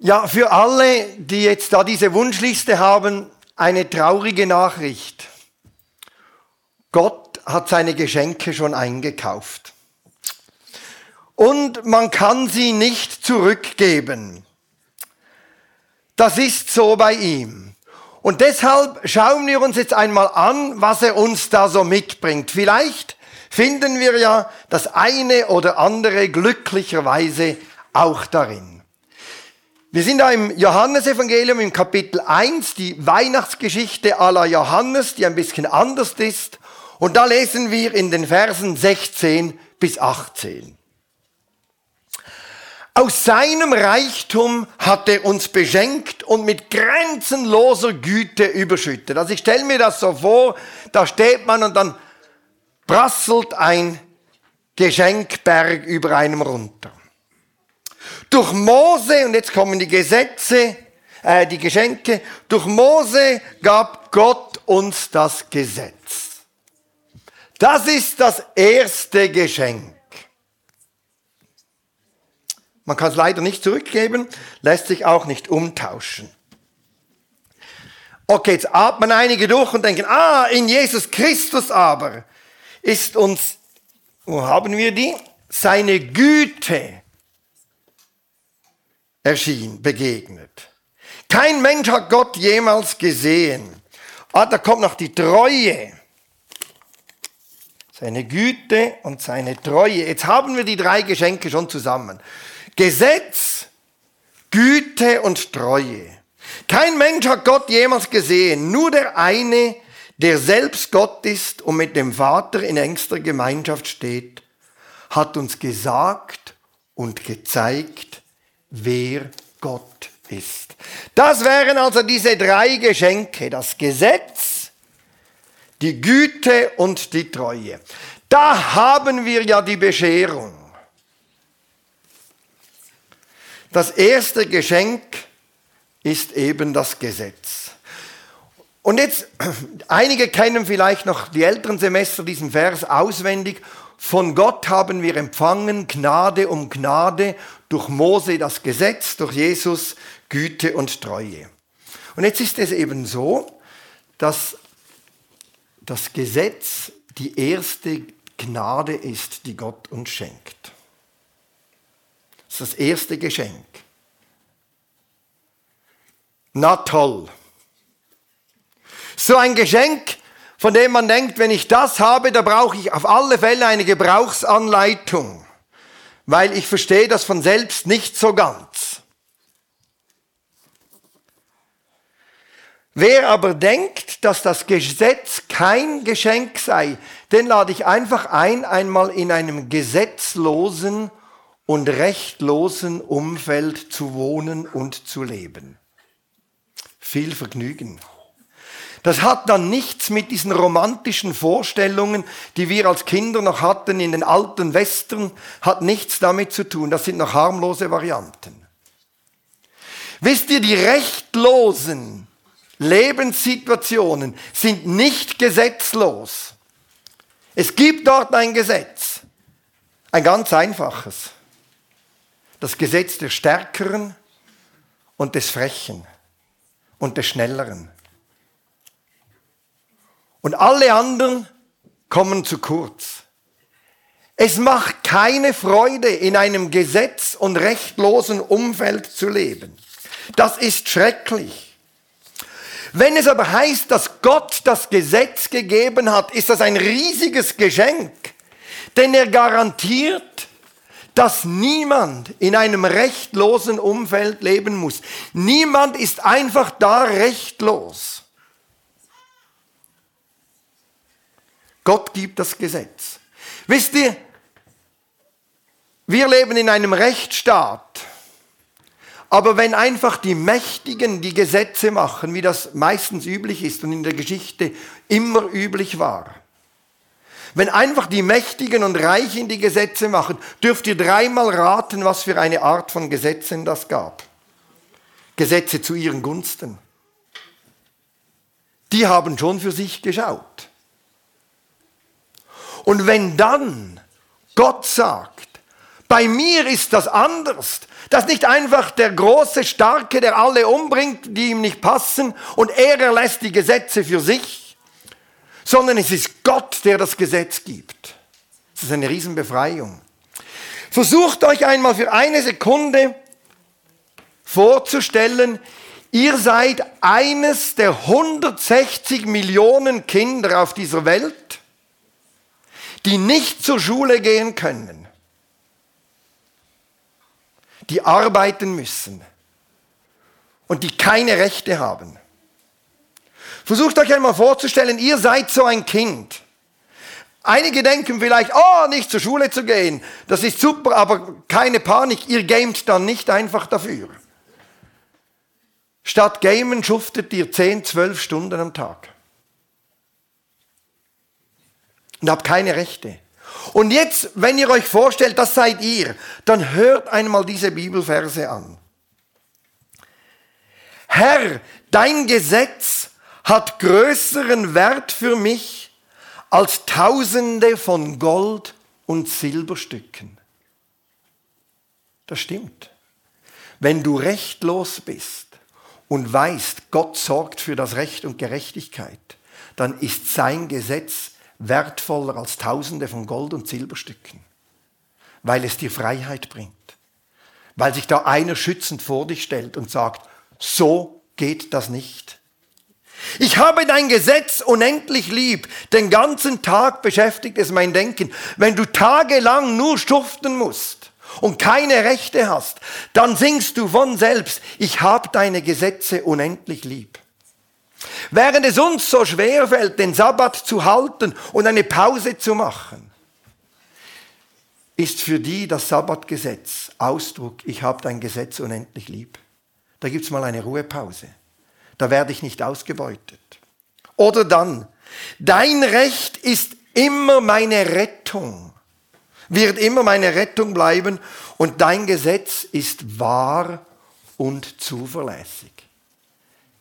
Ja, für alle, die jetzt da diese Wunschliste haben, eine traurige Nachricht. Gott hat seine Geschenke schon eingekauft. Und man kann sie nicht zurückgeben. Das ist so bei ihm. Und deshalb schauen wir uns jetzt einmal an, was er uns da so mitbringt. Vielleicht finden wir ja das eine oder andere glücklicherweise auch darin. Wir sind da im Johannesevangelium im Kapitel 1, die Weihnachtsgeschichte aller Johannes, die ein bisschen anders ist. Und da lesen wir in den Versen 16 bis 18. Aus seinem Reichtum hat er uns beschenkt und mit grenzenloser Güte überschüttet. Also ich stelle mir das so vor, da steht man und dann prasselt ein Geschenkberg über einem runter. Durch Mose, und jetzt kommen die Gesetze, äh, die Geschenke, durch Mose gab Gott uns das Gesetz. Das ist das erste Geschenk. Man kann es leider nicht zurückgeben, lässt sich auch nicht umtauschen. Okay, jetzt atmen einige durch und denken, ah, in Jesus Christus aber ist uns, wo haben wir die? Seine Güte erschien, begegnet. Kein Mensch hat Gott jemals gesehen. Ah, da kommt noch die Treue. Seine Güte und seine Treue. Jetzt haben wir die drei Geschenke schon zusammen. Gesetz, Güte und Treue. Kein Mensch hat Gott jemals gesehen, nur der eine, der selbst Gott ist und mit dem Vater in engster Gemeinschaft steht, hat uns gesagt und gezeigt, wer Gott ist. Das wären also diese drei Geschenke, das Gesetz, die Güte und die Treue. Da haben wir ja die Bescherung. Das erste Geschenk ist eben das Gesetz. Und jetzt, einige kennen vielleicht noch die älteren Semester diesen Vers auswendig. Von Gott haben wir empfangen Gnade um Gnade durch Mose das Gesetz, durch Jesus Güte und Treue. Und jetzt ist es eben so, dass das Gesetz die erste Gnade ist, die Gott uns schenkt. Das ist das erste Geschenk. Na toll. So ein Geschenk, von dem man denkt, wenn ich das habe, da brauche ich auf alle Fälle eine Gebrauchsanleitung, weil ich verstehe das von selbst nicht so ganz. Wer aber denkt, dass das Gesetz kein Geschenk sei, den lade ich einfach ein, einmal in einem gesetzlosen und rechtlosen Umfeld zu wohnen und zu leben. Viel Vergnügen. Das hat dann nichts mit diesen romantischen Vorstellungen, die wir als Kinder noch hatten in den alten Western, hat nichts damit zu tun. Das sind noch harmlose Varianten. Wisst ihr, die rechtlosen Lebenssituationen sind nicht gesetzlos. Es gibt dort ein Gesetz, ein ganz einfaches das Gesetz des Stärkeren und des Frechen und des Schnelleren. Und alle anderen kommen zu kurz. Es macht keine Freude, in einem gesetz- und rechtlosen Umfeld zu leben. Das ist schrecklich. Wenn es aber heißt, dass Gott das Gesetz gegeben hat, ist das ein riesiges Geschenk, denn er garantiert, dass niemand in einem rechtlosen Umfeld leben muss. Niemand ist einfach da rechtlos. Gott gibt das Gesetz. Wisst ihr, wir leben in einem Rechtsstaat. Aber wenn einfach die Mächtigen die Gesetze machen, wie das meistens üblich ist und in der Geschichte immer üblich war, wenn einfach die Mächtigen und Reichen die Gesetze machen, dürft ihr dreimal raten, was für eine Art von Gesetzen das gab. Gesetze zu ihren Gunsten. Die haben schon für sich geschaut. Und wenn dann Gott sagt, Bei mir ist das anders. Das ist nicht einfach der große Starke, der alle umbringt, die ihm nicht passen, und er erlässt die Gesetze für sich, sondern es ist Gott, der das Gesetz gibt. Das ist eine Riesenbefreiung. Versucht euch einmal für eine Sekunde vorzustellen, ihr seid eines der 160 Millionen Kinder auf dieser Welt, die nicht zur Schule gehen können die arbeiten müssen und die keine Rechte haben. Versucht euch einmal vorzustellen, ihr seid so ein Kind. Einige denken vielleicht, oh, nicht zur Schule zu gehen, das ist super, aber keine Panik, ihr gamet dann nicht einfach dafür. Statt gamen schuftet ihr 10, 12 Stunden am Tag. Und habt keine Rechte. Und jetzt, wenn ihr euch vorstellt, das seid ihr, dann hört einmal diese Bibelverse an. Herr, dein Gesetz hat größeren Wert für mich als Tausende von Gold und Silberstücken. Das stimmt. Wenn du rechtlos bist und weißt, Gott sorgt für das Recht und Gerechtigkeit, dann ist sein Gesetz wertvoller als Tausende von Gold- und Silberstücken, weil es dir Freiheit bringt, weil sich da einer schützend vor dich stellt und sagt, so geht das nicht. Ich habe dein Gesetz unendlich lieb. Den ganzen Tag beschäftigt es mein Denken. Wenn du tagelang nur schuften musst und keine Rechte hast, dann singst du von selbst, ich habe deine Gesetze unendlich lieb. Während es uns so schwer fällt, den Sabbat zu halten und eine Pause zu machen, ist für die das Sabbatgesetz Ausdruck, ich habe dein Gesetz unendlich lieb. Da gibt's mal eine Ruhepause. Da werde ich nicht ausgebeutet. Oder dann, dein Recht ist immer meine Rettung, wird immer meine Rettung bleiben und dein Gesetz ist wahr und zuverlässig.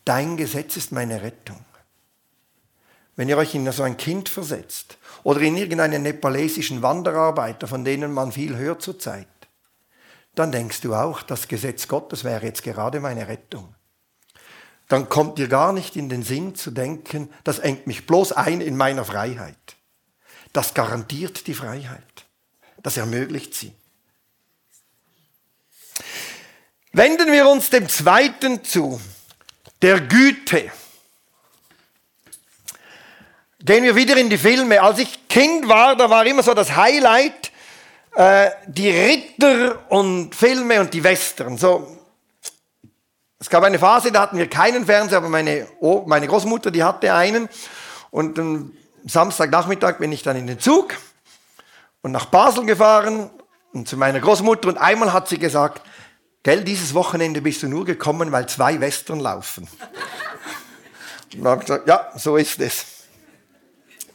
Dein Gesetz ist meine Rettung. Wenn ihr euch in so ein Kind versetzt oder in irgendeinen nepalesischen Wanderarbeiter, von denen man viel hört zurzeit, dann denkst du auch, das Gesetz Gottes wäre jetzt gerade meine Rettung. Dann kommt dir gar nicht in den Sinn zu denken, das engt mich bloß ein in meiner Freiheit. Das garantiert die Freiheit. Das ermöglicht sie. Wenden wir uns dem zweiten zu, der Güte. Gehen wir wieder in die Filme. Als ich Kind war, da war immer so das Highlight, äh, die Ritter und Filme und die Western. So, es gab eine Phase, da hatten wir keinen Fernseher, aber meine, oh, meine Großmutter, die hatte einen. Und am Samstagnachmittag bin ich dann in den Zug und nach Basel gefahren und zu meiner Großmutter. Und einmal hat sie gesagt, Gell, dieses Wochenende bist du nur gekommen, weil zwei Western laufen. Und habe gesagt, ja, so ist es.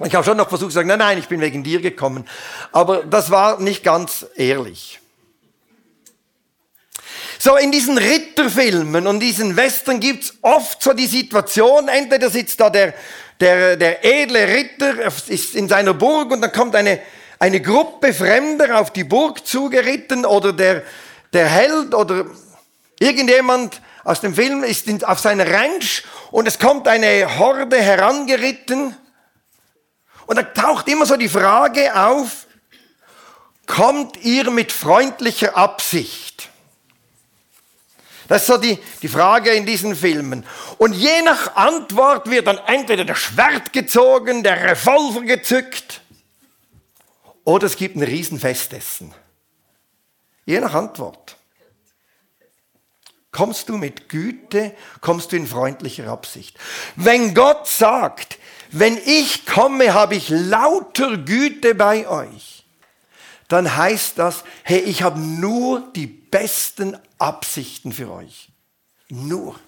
Ich habe schon noch versucht zu sagen, nein, nein, ich bin wegen dir gekommen. Aber das war nicht ganz ehrlich. So, in diesen Ritterfilmen und diesen Western gibt's oft so die Situation, entweder sitzt da der, der, der edle Ritter, ist in seiner Burg und dann kommt eine, eine Gruppe Fremder auf die Burg zugeritten oder der, der Held oder irgendjemand aus dem Film ist auf seiner Ranch und es kommt eine Horde herangeritten und da taucht immer so die Frage auf, kommt ihr mit freundlicher Absicht? Das ist so die, die Frage in diesen Filmen. Und je nach Antwort wird dann entweder der Schwert gezogen, der Revolver gezückt oder es gibt ein Riesenfestessen. Je nach Antwort. Kommst du mit Güte, kommst du in freundlicher Absicht. Wenn Gott sagt, wenn ich komme, habe ich lauter Güte bei euch, dann heißt das, hey, ich habe nur die besten Absichten für euch. Nur.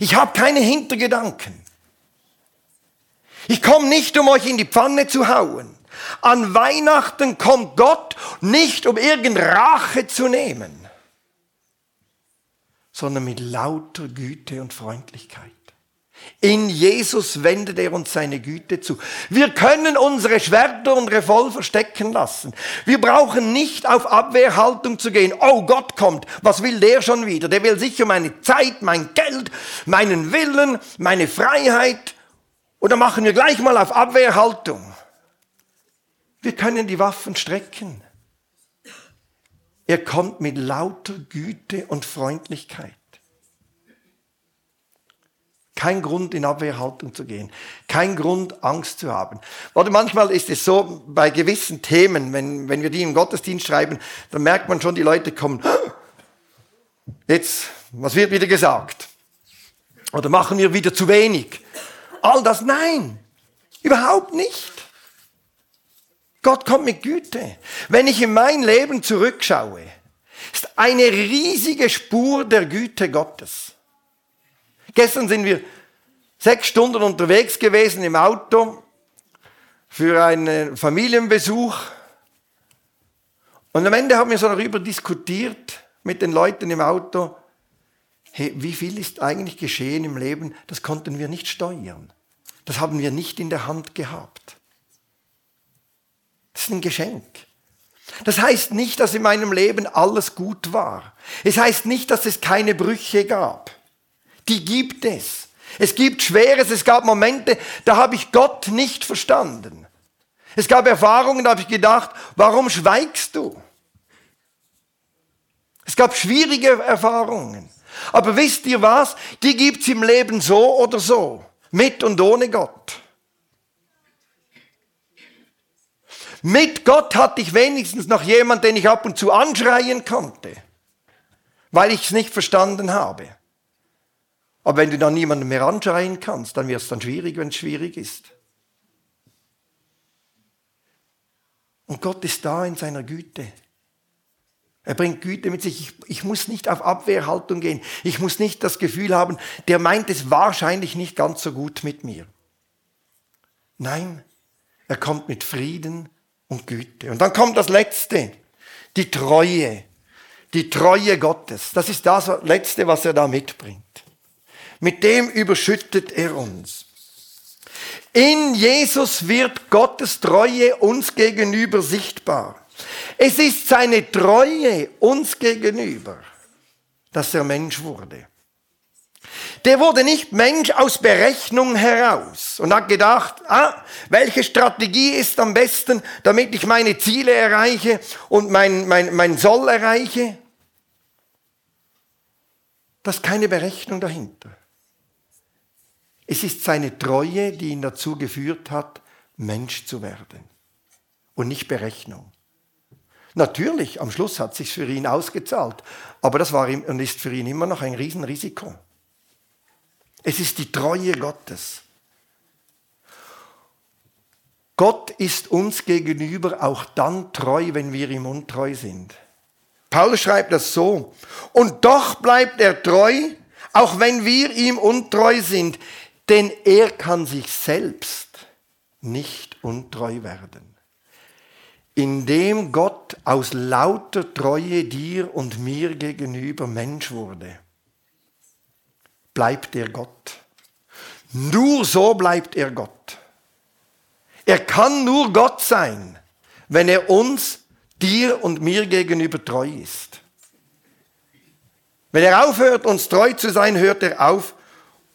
Ich habe keine Hintergedanken. Ich komme nicht, um euch in die Pfanne zu hauen. An Weihnachten kommt Gott nicht, um irgendeine Rache zu nehmen, sondern mit lauter Güte und Freundlichkeit. In Jesus wendet er uns seine Güte zu. Wir können unsere Schwerter und Revolver stecken lassen. Wir brauchen nicht auf Abwehrhaltung zu gehen. Oh, Gott kommt. Was will der schon wieder? Der will sicher meine Zeit, mein Geld, meinen Willen, meine Freiheit. Oder machen wir gleich mal auf Abwehrhaltung. Wir können die Waffen strecken. Er kommt mit lauter Güte und Freundlichkeit. Kein Grund, in Abwehrhaltung zu gehen. Kein Grund, Angst zu haben. Oder manchmal ist es so, bei gewissen Themen, wenn, wenn wir die im Gottesdienst schreiben, dann merkt man schon, die Leute kommen, jetzt, was wird wieder gesagt? Oder machen wir wieder zu wenig? All das, nein, überhaupt nicht. Gott kommt mit Güte. Wenn ich in mein Leben zurückschaue, ist eine riesige Spur der Güte Gottes. Gestern sind wir sechs Stunden unterwegs gewesen im Auto für einen Familienbesuch. Und am Ende haben wir so darüber diskutiert mit den Leuten im Auto, hey, wie viel ist eigentlich geschehen im Leben, das konnten wir nicht steuern. Das haben wir nicht in der Hand gehabt. Das ist ein Geschenk. Das heißt nicht, dass in meinem Leben alles gut war. Es heißt nicht, dass es keine Brüche gab. Die gibt es. Es gibt Schweres, es gab Momente, da habe ich Gott nicht verstanden. Es gab Erfahrungen, da habe ich gedacht, warum schweigst du? Es gab schwierige Erfahrungen. Aber wisst ihr was? Die gibt's im Leben so oder so. Mit und ohne Gott. Mit Gott hatte ich wenigstens noch jemand, den ich ab und zu anschreien konnte, weil ich es nicht verstanden habe. Aber wenn du dann niemanden mehr anschreien kannst, dann wird es dann schwierig, wenn es schwierig ist. Und Gott ist da in seiner Güte. Er bringt Güte mit sich. Ich, ich, muss nicht auf Abwehrhaltung gehen. Ich muss nicht das Gefühl haben, der meint es wahrscheinlich nicht ganz so gut mit mir. Nein, er kommt mit Frieden und Güte. Und dann kommt das Letzte, die Treue. Die Treue Gottes. Das ist das Letzte, was er da mitbringt. Mit dem überschüttet er uns. In Jesus wird Gottes Treue uns gegenüber sichtbar. Es ist seine Treue uns gegenüber, dass er Mensch wurde. Der wurde nicht Mensch aus Berechnung heraus und hat gedacht, ah, welche Strategie ist am besten, damit ich meine Ziele erreiche und mein, mein, mein Soll erreiche. Das ist keine Berechnung dahinter. Es ist seine Treue, die ihn dazu geführt hat, Mensch zu werden und nicht Berechnung. Natürlich, am Schluss hat es sich für ihn ausgezahlt, aber das war und ist für ihn immer noch ein Riesenrisiko. Es ist die Treue Gottes. Gott ist uns gegenüber auch dann treu, wenn wir ihm untreu sind. Paulus schreibt das so. Und doch bleibt er treu, auch wenn wir ihm untreu sind. Denn er kann sich selbst nicht untreu werden. Indem Gott aus lauter Treue dir und mir gegenüber Mensch wurde, bleibt er Gott. Nur so bleibt er Gott. Er kann nur Gott sein, wenn er uns, dir und mir gegenüber treu ist. Wenn er aufhört, uns treu zu sein, hört er auf,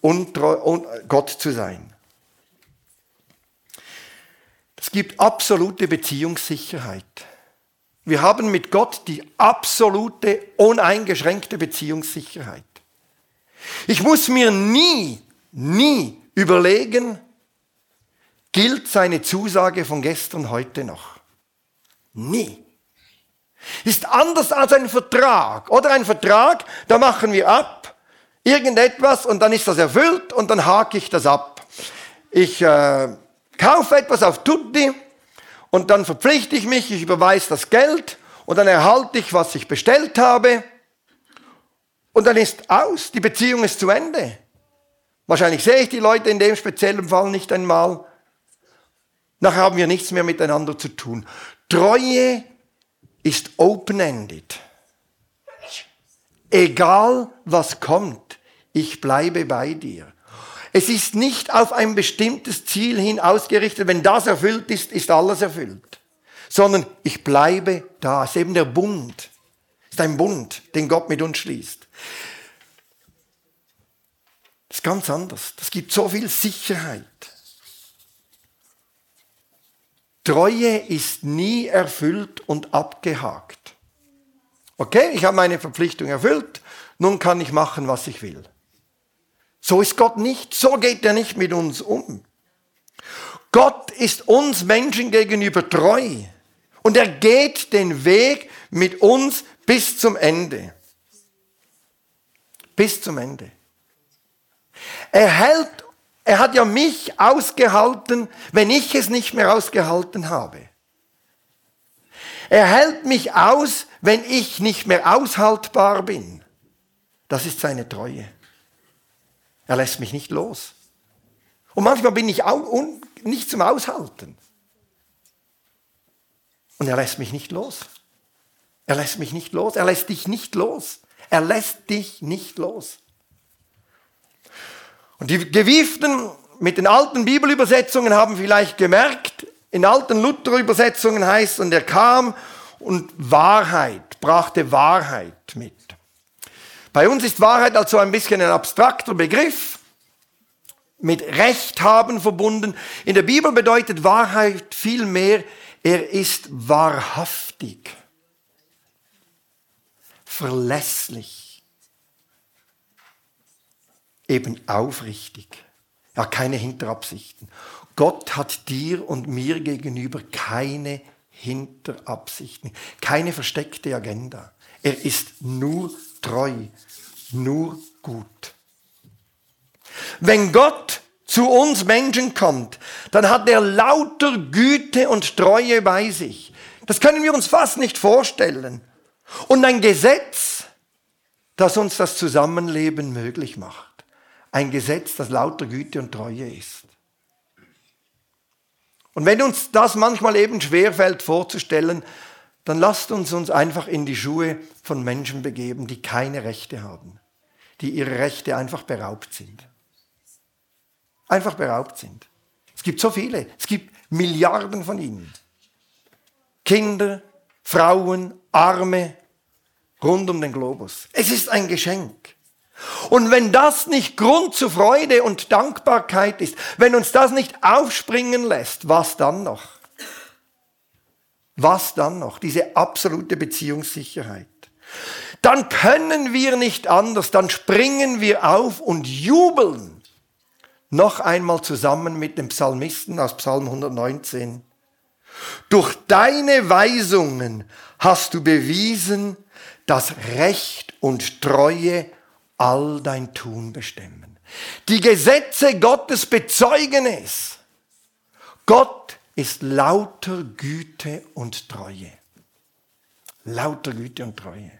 untreu, un, Gott zu sein. Es gibt absolute Beziehungssicherheit. Wir haben mit Gott die absolute, uneingeschränkte Beziehungssicherheit. Ich muss mir nie, nie überlegen, gilt seine Zusage von gestern heute noch? Nie. Ist anders als ein Vertrag. Oder ein Vertrag, da machen wir ab, irgendetwas und dann ist das erfüllt und dann hake ich das ab. Ich äh, kaufe etwas auf Tutti und dann verpflichte ich mich, ich überweise das Geld und dann erhalte ich, was ich bestellt habe und dann ist aus, die Beziehung ist zu Ende. Wahrscheinlich sehe ich die Leute in dem speziellen Fall nicht einmal. Nachher haben wir nichts mehr miteinander zu tun. Treue ist open-ended. Egal was kommt, ich bleibe bei dir. Es ist nicht auf ein bestimmtes Ziel hin ausgerichtet. Wenn das erfüllt ist, ist alles erfüllt. Sondern ich bleibe da. Es ist eben der Bund. Es ist ein Bund, den Gott mit uns schließt. Das ist ganz anders. Das gibt so viel Sicherheit. Treue ist nie erfüllt und abgehakt. Okay, ich habe meine Verpflichtung erfüllt, nun kann ich machen, was ich will. So ist Gott nicht, so geht er nicht mit uns um. Gott ist uns Menschen gegenüber treu und er geht den Weg mit uns bis zum Ende. Bis zum Ende. Er hält, er hat ja mich ausgehalten, wenn ich es nicht mehr ausgehalten habe. Er hält mich aus, wenn ich nicht mehr aushaltbar bin. Das ist seine Treue. Er lässt mich nicht los. Und manchmal bin ich auch nicht zum Aushalten. Und er lässt mich nicht los. Er lässt mich nicht los. Er lässt dich nicht los. Er lässt dich nicht los. Und die Gewieften mit den alten Bibelübersetzungen haben vielleicht gemerkt, in alten Luther-Übersetzungen heißt, und er kam und Wahrheit, brachte Wahrheit mit. Bei uns ist Wahrheit also ein bisschen ein abstrakter Begriff, mit Recht haben verbunden. In der Bibel bedeutet Wahrheit vielmehr, er ist wahrhaftig, verlässlich, eben aufrichtig. Ja, keine Hinterabsichten. Gott hat dir und mir gegenüber keine Hinterabsichten, keine versteckte Agenda. Er ist nur treu, nur gut. Wenn Gott zu uns Menschen kommt, dann hat er lauter Güte und Treue bei sich. Das können wir uns fast nicht vorstellen. Und ein Gesetz, das uns das Zusammenleben möglich macht. Ein Gesetz, das lauter Güte und Treue ist. Und wenn uns das manchmal eben schwerfällt vorzustellen, dann lasst uns uns einfach in die Schuhe von Menschen begeben, die keine Rechte haben, die ihre Rechte einfach beraubt sind. Einfach beraubt sind. Es gibt so viele, es gibt Milliarden von ihnen. Kinder, Frauen, Arme, rund um den Globus. Es ist ein Geschenk. Und wenn das nicht Grund zur Freude und Dankbarkeit ist, wenn uns das nicht aufspringen lässt, was dann noch? Was dann noch? Diese absolute Beziehungssicherheit. Dann können wir nicht anders, dann springen wir auf und jubeln. Noch einmal zusammen mit dem Psalmisten aus Psalm 119. Durch deine Weisungen hast du bewiesen, dass Recht und Treue all dein Tun bestimmen. Die Gesetze Gottes bezeugen es. Gott ist lauter Güte und Treue. Lauter Güte und Treue.